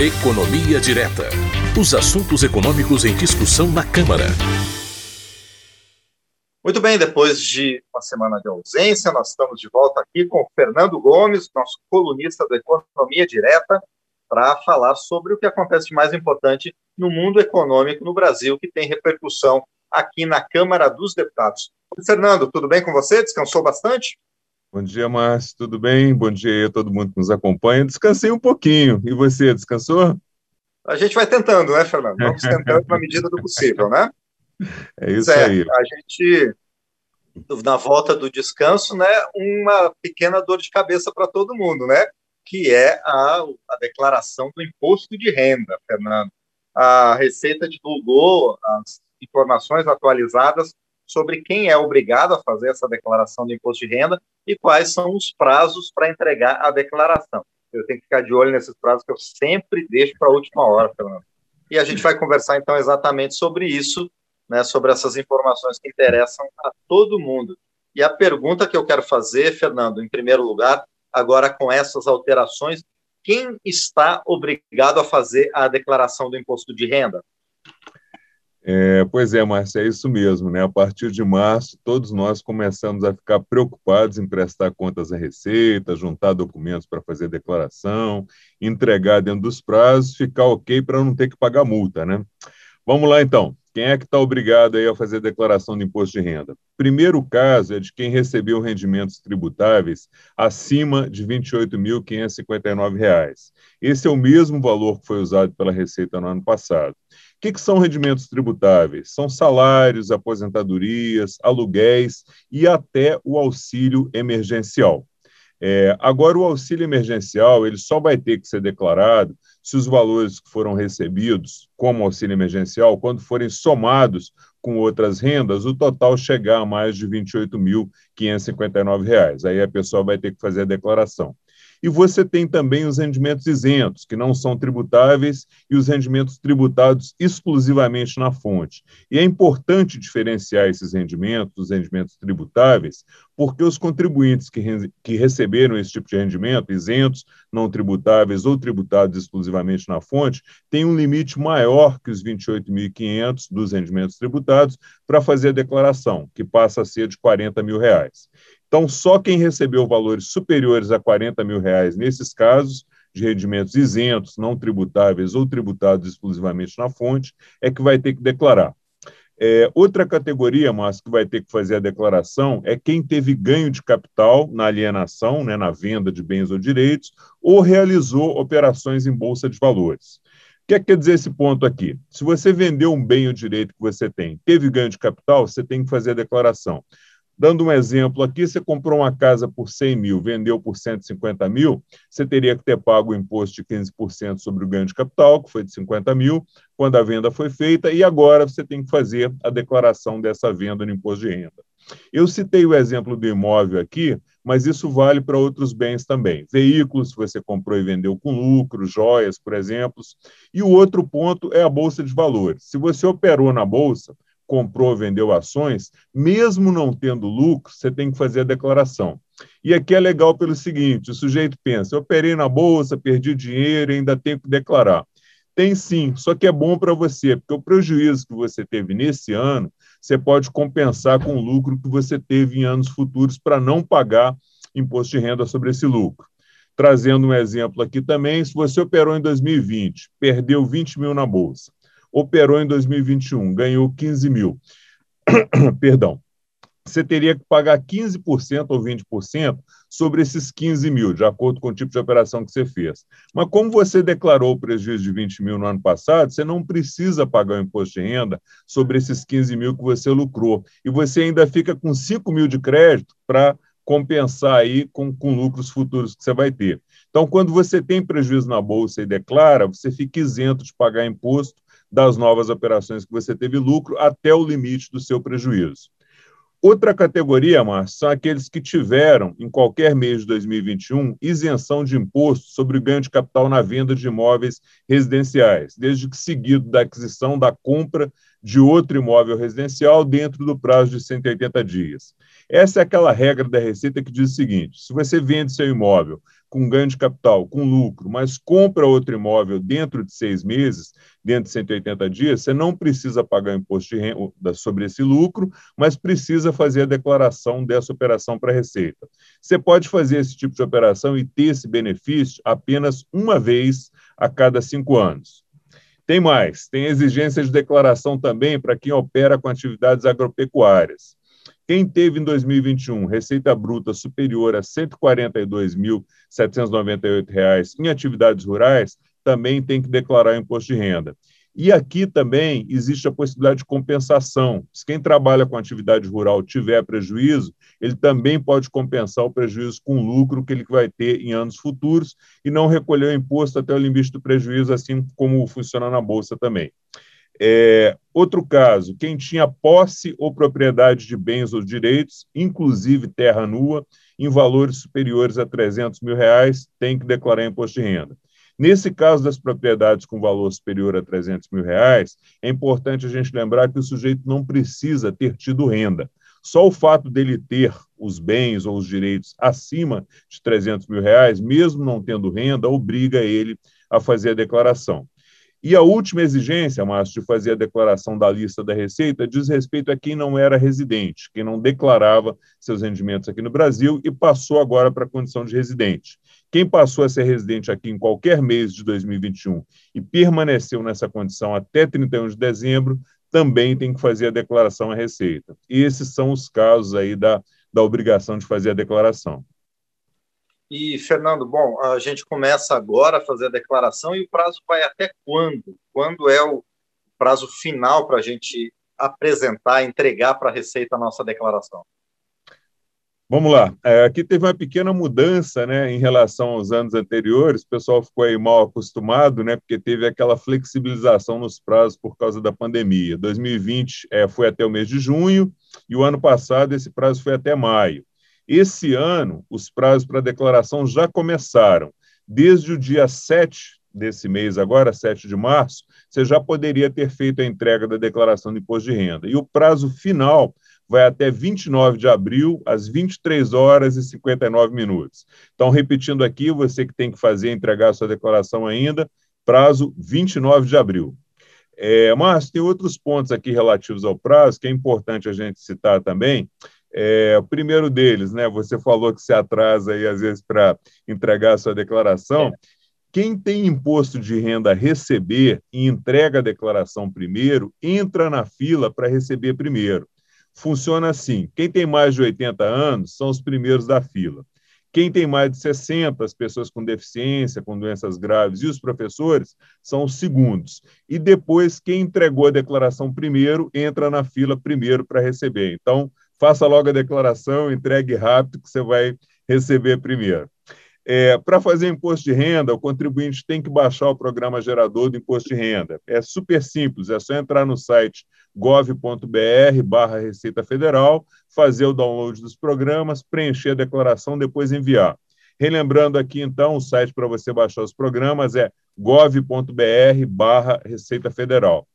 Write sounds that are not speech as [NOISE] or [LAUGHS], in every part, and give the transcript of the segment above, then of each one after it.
Economia Direta. Os assuntos econômicos em discussão na Câmara. Muito bem, depois de uma semana de ausência, nós estamos de volta aqui com o Fernando Gomes, nosso colunista do Economia Direta, para falar sobre o que acontece de mais importante no mundo econômico no Brasil, que tem repercussão aqui na Câmara dos Deputados. Fernando, tudo bem com você? Descansou bastante? Bom dia, Márcio, tudo bem? Bom dia a todo mundo que nos acompanha. Descansei um pouquinho. E você, descansou? A gente vai tentando, né, Fernando? Vamos tentando na medida do [LAUGHS] possível, né? É isso é, aí. A gente, na volta do descanso, né, uma pequena dor de cabeça para todo mundo, né? Que é a, a declaração do imposto de renda, Fernando. A Receita divulgou as informações atualizadas sobre quem é obrigado a fazer essa declaração do imposto de renda e quais são os prazos para entregar a declaração. Eu tenho que ficar de olho nesses prazos que eu sempre deixo para a última hora, Fernando. E a gente vai conversar então exatamente sobre isso, né, sobre essas informações que interessam a todo mundo. E a pergunta que eu quero fazer, Fernando, em primeiro lugar, agora com essas alterações, quem está obrigado a fazer a declaração do imposto de renda? É, pois é, Márcia, é isso mesmo, né? A partir de março, todos nós começamos a ficar preocupados em prestar contas à Receita, juntar documentos para fazer declaração, entregar dentro dos prazos, ficar ok para não ter que pagar multa, né? Vamos lá, então. Quem é que está obrigado aí a fazer declaração de imposto de renda? Primeiro caso é de quem recebeu rendimentos tributáveis acima de R$ 28.559. Esse é o mesmo valor que foi usado pela Receita no ano passado. O que, que são rendimentos tributáveis? São salários, aposentadorias, aluguéis e até o auxílio emergencial. É, agora, o auxílio emergencial ele só vai ter que ser declarado se os valores que foram recebidos como auxílio emergencial, quando forem somados com outras rendas, o total chegar a mais de R$ 28.559. Aí a pessoa vai ter que fazer a declaração. E você tem também os rendimentos isentos, que não são tributáveis, e os rendimentos tributados exclusivamente na fonte. E é importante diferenciar esses rendimentos dos rendimentos tributáveis, porque os contribuintes que, que receberam esse tipo de rendimento, isentos, não tributáveis ou tributados exclusivamente na fonte, têm um limite maior que os 28.500 dos rendimentos tributados para fazer a declaração, que passa a ser de 40 mil reais. Então, só quem recebeu valores superiores a 40 mil reais nesses casos, de rendimentos isentos, não tributáveis ou tributados exclusivamente na fonte, é que vai ter que declarar. É, outra categoria, Márcio, que vai ter que fazer a declaração é quem teve ganho de capital na alienação, né, na venda de bens ou direitos, ou realizou operações em bolsa de valores. O que, é que quer dizer esse ponto aqui? Se você vendeu um bem ou direito que você tem, teve ganho de capital, você tem que fazer a declaração. Dando um exemplo aqui, você comprou uma casa por 100 mil, vendeu por 150 mil, você teria que ter pago o imposto de 15% sobre o ganho de capital, que foi de 50 mil, quando a venda foi feita, e agora você tem que fazer a declaração dessa venda no imposto de renda. Eu citei o exemplo do imóvel aqui, mas isso vale para outros bens também. Veículos, que você comprou e vendeu com lucro, joias, por exemplo. E o outro ponto é a bolsa de valores. Se você operou na bolsa, comprou, vendeu ações, mesmo não tendo lucro, você tem que fazer a declaração. E aqui é legal pelo seguinte: o sujeito pensa, eu operei na bolsa, perdi dinheiro, ainda tenho que declarar. Tem sim, só que é bom para você, porque o prejuízo que você teve nesse ano, você pode compensar com o lucro que você teve em anos futuros para não pagar imposto de renda sobre esse lucro. Trazendo um exemplo aqui também, se você operou em 2020, perdeu 20 mil na bolsa, operou em 2021, ganhou 15 mil. [COUGHS] Perdão. Você teria que pagar 15% ou 20% sobre esses 15 mil, de acordo com o tipo de operação que você fez. Mas como você declarou o prejuízo de 20 mil no ano passado, você não precisa pagar o imposto de renda sobre esses 15 mil que você lucrou. E você ainda fica com 5 mil de crédito para compensar aí com, com lucros futuros que você vai ter. Então, quando você tem prejuízo na bolsa e declara, você fica isento de pagar imposto das novas operações que você teve lucro até o limite do seu prejuízo. Outra categoria, Márcio, são aqueles que tiveram, em qualquer mês de 2021, isenção de imposto sobre o ganho de capital na venda de imóveis residenciais, desde que seguido da aquisição da compra de outro imóvel residencial dentro do prazo de 180 dias. Essa é aquela regra da Receita que diz o seguinte: se você vende seu imóvel com ganho de capital, com lucro, mas compra outro imóvel dentro de seis meses, dentro de 180 dias, você não precisa pagar imposto de renda sobre esse lucro, mas precisa fazer a declaração dessa operação para a Receita. Você pode fazer esse tipo de operação e ter esse benefício apenas uma vez a cada cinco anos. Tem mais, tem exigência de declaração também para quem opera com atividades agropecuárias. Quem teve em 2021 receita bruta superior a R$ 142.798 em atividades rurais, também tem que declarar imposto de renda. E aqui também existe a possibilidade de compensação. Se quem trabalha com atividade rural tiver prejuízo, ele também pode compensar o prejuízo com lucro que ele vai ter em anos futuros e não recolher o imposto até o limite do prejuízo, assim como funciona na Bolsa também. É, outro caso, quem tinha posse ou propriedade de bens ou direitos, inclusive terra nua, em valores superiores a 300 mil reais, tem que declarar imposto de renda. Nesse caso das propriedades com valor superior a 300 mil reais, é importante a gente lembrar que o sujeito não precisa ter tido renda. Só o fato dele ter os bens ou os direitos acima de 300 mil reais, mesmo não tendo renda, obriga ele a fazer a declaração. E a última exigência, Márcio, de fazer a declaração da lista da Receita diz respeito a quem não era residente, quem não declarava seus rendimentos aqui no Brasil e passou agora para a condição de residente. Quem passou a ser residente aqui em qualquer mês de 2021 e permaneceu nessa condição até 31 de dezembro, também tem que fazer a declaração à Receita. E esses são os casos aí da, da obrigação de fazer a declaração. E, Fernando, bom, a gente começa agora a fazer a declaração e o prazo vai até quando? Quando é o prazo final para a gente apresentar, entregar para a Receita a nossa declaração? Vamos lá. É, aqui teve uma pequena mudança né, em relação aos anos anteriores. O pessoal ficou aí mal acostumado, né, porque teve aquela flexibilização nos prazos por causa da pandemia. 2020 é, foi até o mês de junho e o ano passado esse prazo foi até maio. Esse ano, os prazos para declaração já começaram. Desde o dia 7 desse mês, agora, 7 de março, você já poderia ter feito a entrega da declaração de imposto de renda. E o prazo final vai até 29 de abril, às 23 horas e 59 minutos. Então, repetindo aqui, você que tem que fazer, entregar a sua declaração ainda, prazo 29 de abril. É, mas tem outros pontos aqui relativos ao prazo que é importante a gente citar também. É, o primeiro deles, né? Você falou que se atrasa aí às vezes para entregar a sua declaração. Quem tem imposto de renda a receber e entrega a declaração primeiro, entra na fila para receber primeiro. Funciona assim: quem tem mais de 80 anos são os primeiros da fila. Quem tem mais de 60, as pessoas com deficiência, com doenças graves e os professores são os segundos. E depois, quem entregou a declaração primeiro, entra na fila primeiro para receber. Então, faça logo a declaração, entregue rápido, que você vai receber primeiro. É, Para fazer imposto de renda, o contribuinte tem que baixar o programa gerador do imposto de renda. É super simples, é só entrar no site gov.br barra Receita Federal, fazer o download dos programas, preencher a declaração, depois enviar. Relembrando aqui, então, o site para você baixar os programas é gov.br barra Receita Federal.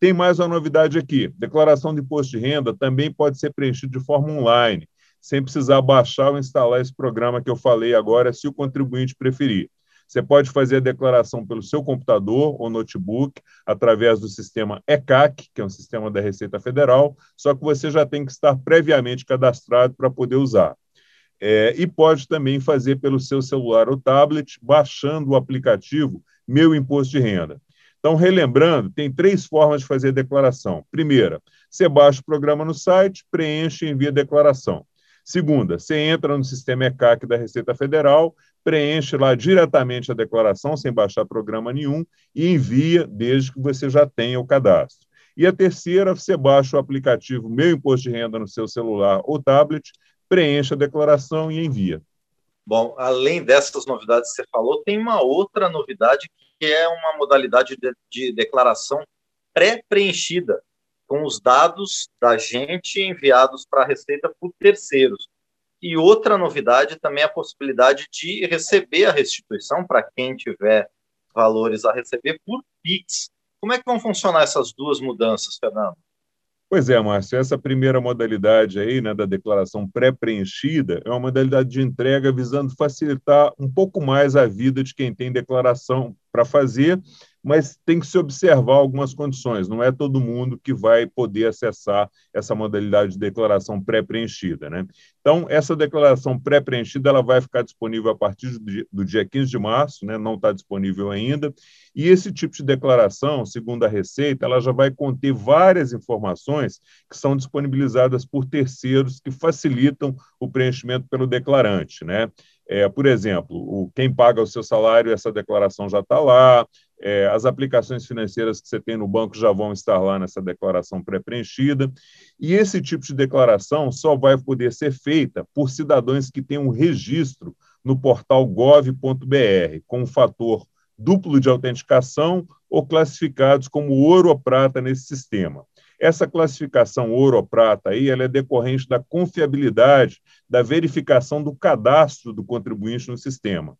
Tem mais uma novidade aqui: declaração de imposto de renda também pode ser preenchida de forma online, sem precisar baixar ou instalar esse programa que eu falei agora, se o contribuinte preferir. Você pode fazer a declaração pelo seu computador ou notebook, através do sistema ECAC, que é um sistema da Receita Federal, só que você já tem que estar previamente cadastrado para poder usar. É, e pode também fazer pelo seu celular ou tablet, baixando o aplicativo Meu Imposto de Renda. Então, relembrando, tem três formas de fazer a declaração. Primeira, você baixa o programa no site, preenche e envia a declaração. Segunda, você entra no sistema ECAC da Receita Federal, preenche lá diretamente a declaração, sem baixar programa nenhum, e envia desde que você já tenha o cadastro. E a terceira, você baixa o aplicativo Meu Imposto de Renda no seu celular ou tablet, preenche a declaração e envia. Bom, além dessas novidades que você falou, tem uma outra novidade que é uma modalidade de, de declaração pré-preenchida, com os dados da gente enviados para a Receita por terceiros. E outra novidade também é a possibilidade de receber a restituição para quem tiver valores a receber por PIX. Como é que vão funcionar essas duas mudanças, Fernando? Pois é, Márcio, essa primeira modalidade aí, né, da declaração pré-preenchida, é uma modalidade de entrega visando facilitar um pouco mais a vida de quem tem declaração para fazer mas tem que se observar algumas condições. Não é todo mundo que vai poder acessar essa modalidade de declaração pré-preenchida. Né? Então, essa declaração pré-preenchida ela vai ficar disponível a partir do dia 15 de março, né? não está disponível ainda. E esse tipo de declaração, segundo a Receita, ela já vai conter várias informações que são disponibilizadas por terceiros que facilitam o preenchimento pelo declarante. Né? É, por exemplo, o, quem paga o seu salário, essa declaração já está lá, é, as aplicações financeiras que você tem no banco já vão estar lá nessa declaração pré-preenchida. E esse tipo de declaração só vai poder ser feita por cidadãos que têm um registro no portal gov.br, com um fator duplo de autenticação ou classificados como ouro ou prata nesse sistema. Essa classificação ouro ou prata aí, ela é decorrente da confiabilidade da verificação do cadastro do contribuinte no sistema.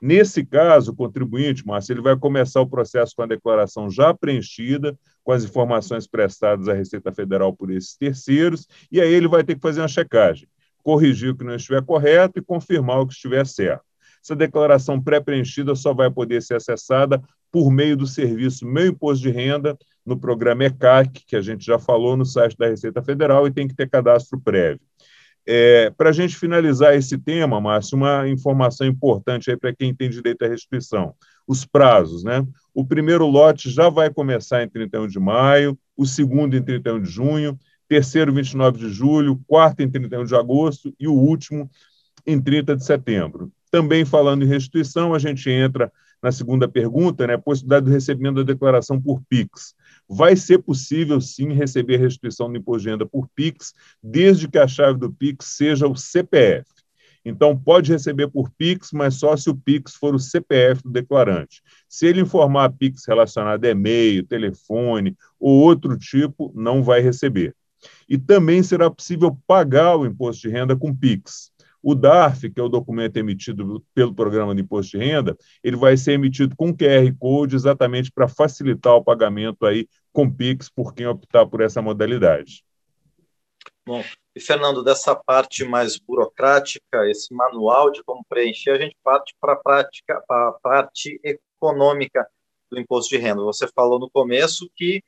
Nesse caso, o contribuinte, Márcio, ele vai começar o processo com a declaração já preenchida, com as informações prestadas à Receita Federal por esses terceiros, e aí ele vai ter que fazer uma checagem, corrigir o que não estiver correto e confirmar o que estiver certo. Essa declaração pré-preenchida só vai poder ser acessada por meio do serviço Meu Imposto de Renda, no programa ECAC, que a gente já falou no site da Receita Federal, e tem que ter cadastro prévio. É, para a gente finalizar esse tema, Márcio, uma informação importante aí para quem tem direito à restituição. Os prazos, né? O primeiro lote já vai começar em 31 de maio, o segundo em 31 de junho, terceiro 29 de julho, quarto em 31 de agosto e o último em 30 de setembro. Também falando em restituição, a gente entra na segunda pergunta, né, possibilidade do recebimento da declaração por PIX. Vai ser possível, sim, receber restituição do imposto de renda por PIX, desde que a chave do PIX seja o CPF. Então, pode receber por PIX, mas só se o PIX for o CPF do declarante. Se ele informar a PIX relacionada a e-mail, telefone ou outro tipo, não vai receber. E também será possível pagar o imposto de renda com PIX. O DARF, que é o documento emitido pelo Programa de Imposto de Renda, ele vai ser emitido com QR Code exatamente para facilitar o pagamento aí com Pix por quem optar por essa modalidade. Bom, e Fernando, dessa parte mais burocrática, esse manual de como preencher, a gente parte para a prática, a parte econômica do imposto de renda. Você falou no começo que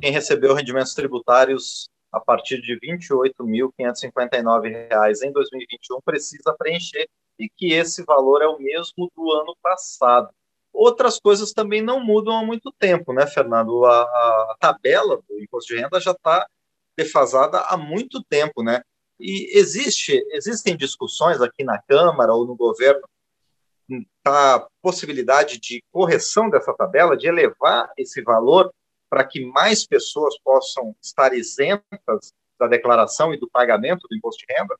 quem recebeu rendimentos tributários a partir de R$ 28.559 em 2021 precisa preencher e que esse valor é o mesmo do ano passado. Outras coisas também não mudam há muito tempo, né, Fernando? A, a tabela do imposto de renda já está defasada há muito tempo, né? E existe, existem discussões aqui na Câmara ou no governo a possibilidade de correção dessa tabela, de elevar esse valor para que mais pessoas possam estar isentas da declaração e do pagamento do imposto de renda?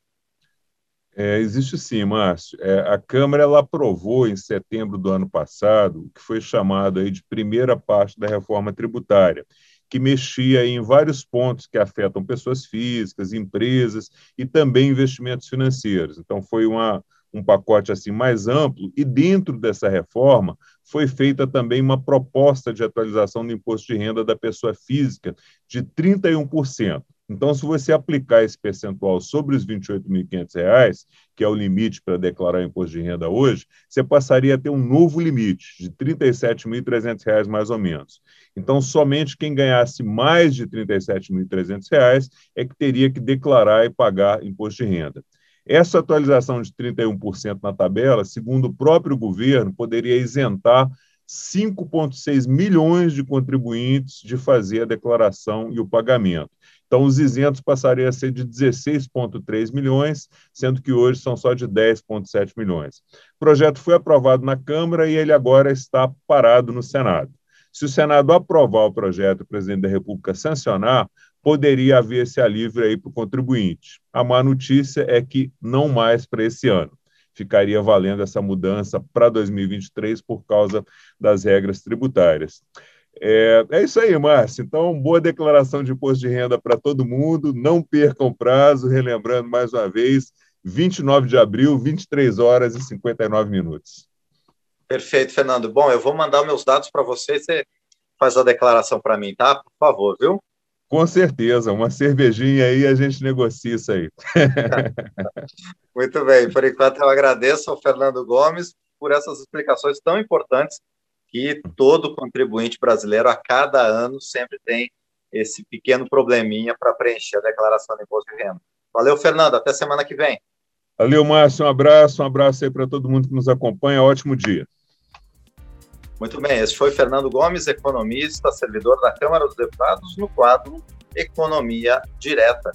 É, existe sim, Márcio. É, a Câmara ela aprovou em setembro do ano passado o que foi chamado aí de primeira parte da reforma tributária, que mexia em vários pontos que afetam pessoas físicas, empresas e também investimentos financeiros. Então, foi uma, um pacote assim mais amplo e dentro dessa reforma foi feita também uma proposta de atualização do imposto de renda da pessoa física de 31%. Então, se você aplicar esse percentual sobre os R$ 28.500, que é o limite para declarar imposto de renda hoje, você passaria a ter um novo limite de R$ 37.300 mais ou menos. Então, somente quem ganhasse mais de R$ 37.300 é que teria que declarar e pagar imposto de renda. Essa atualização de 31% na tabela, segundo o próprio governo, poderia isentar 5,6 milhões de contribuintes de fazer a declaração e o pagamento. Então, os isentos passariam a ser de 16,3 milhões, sendo que hoje são só de 10,7 milhões. O projeto foi aprovado na Câmara e ele agora está parado no Senado. Se o Senado aprovar o projeto e o presidente da República sancionar, poderia haver esse alívio aí para o contribuinte. A má notícia é que não mais para esse ano. Ficaria valendo essa mudança para 2023 por causa das regras tributárias. É, é isso aí, Márcio. Então, boa declaração de imposto de renda para todo mundo. Não percam o prazo. Relembrando mais uma vez, 29 de abril, 23 horas e 59 minutos. Perfeito, Fernando. Bom, eu vou mandar meus dados para você. Você faz a declaração para mim, tá? Por favor, viu? Com certeza, uma cervejinha aí a gente negocia isso aí. [LAUGHS] Muito bem, por enquanto eu agradeço ao Fernando Gomes por essas explicações tão importantes que todo contribuinte brasileiro a cada ano sempre tem esse pequeno probleminha para preencher a declaração de imposto de renda. Valeu, Fernando, até semana que vem. Valeu, Márcio, um abraço, um abraço aí para todo mundo que nos acompanha, ótimo dia. Muito bem, esse foi Fernando Gomes, economista, servidor da Câmara dos Deputados, no quadro Economia Direta.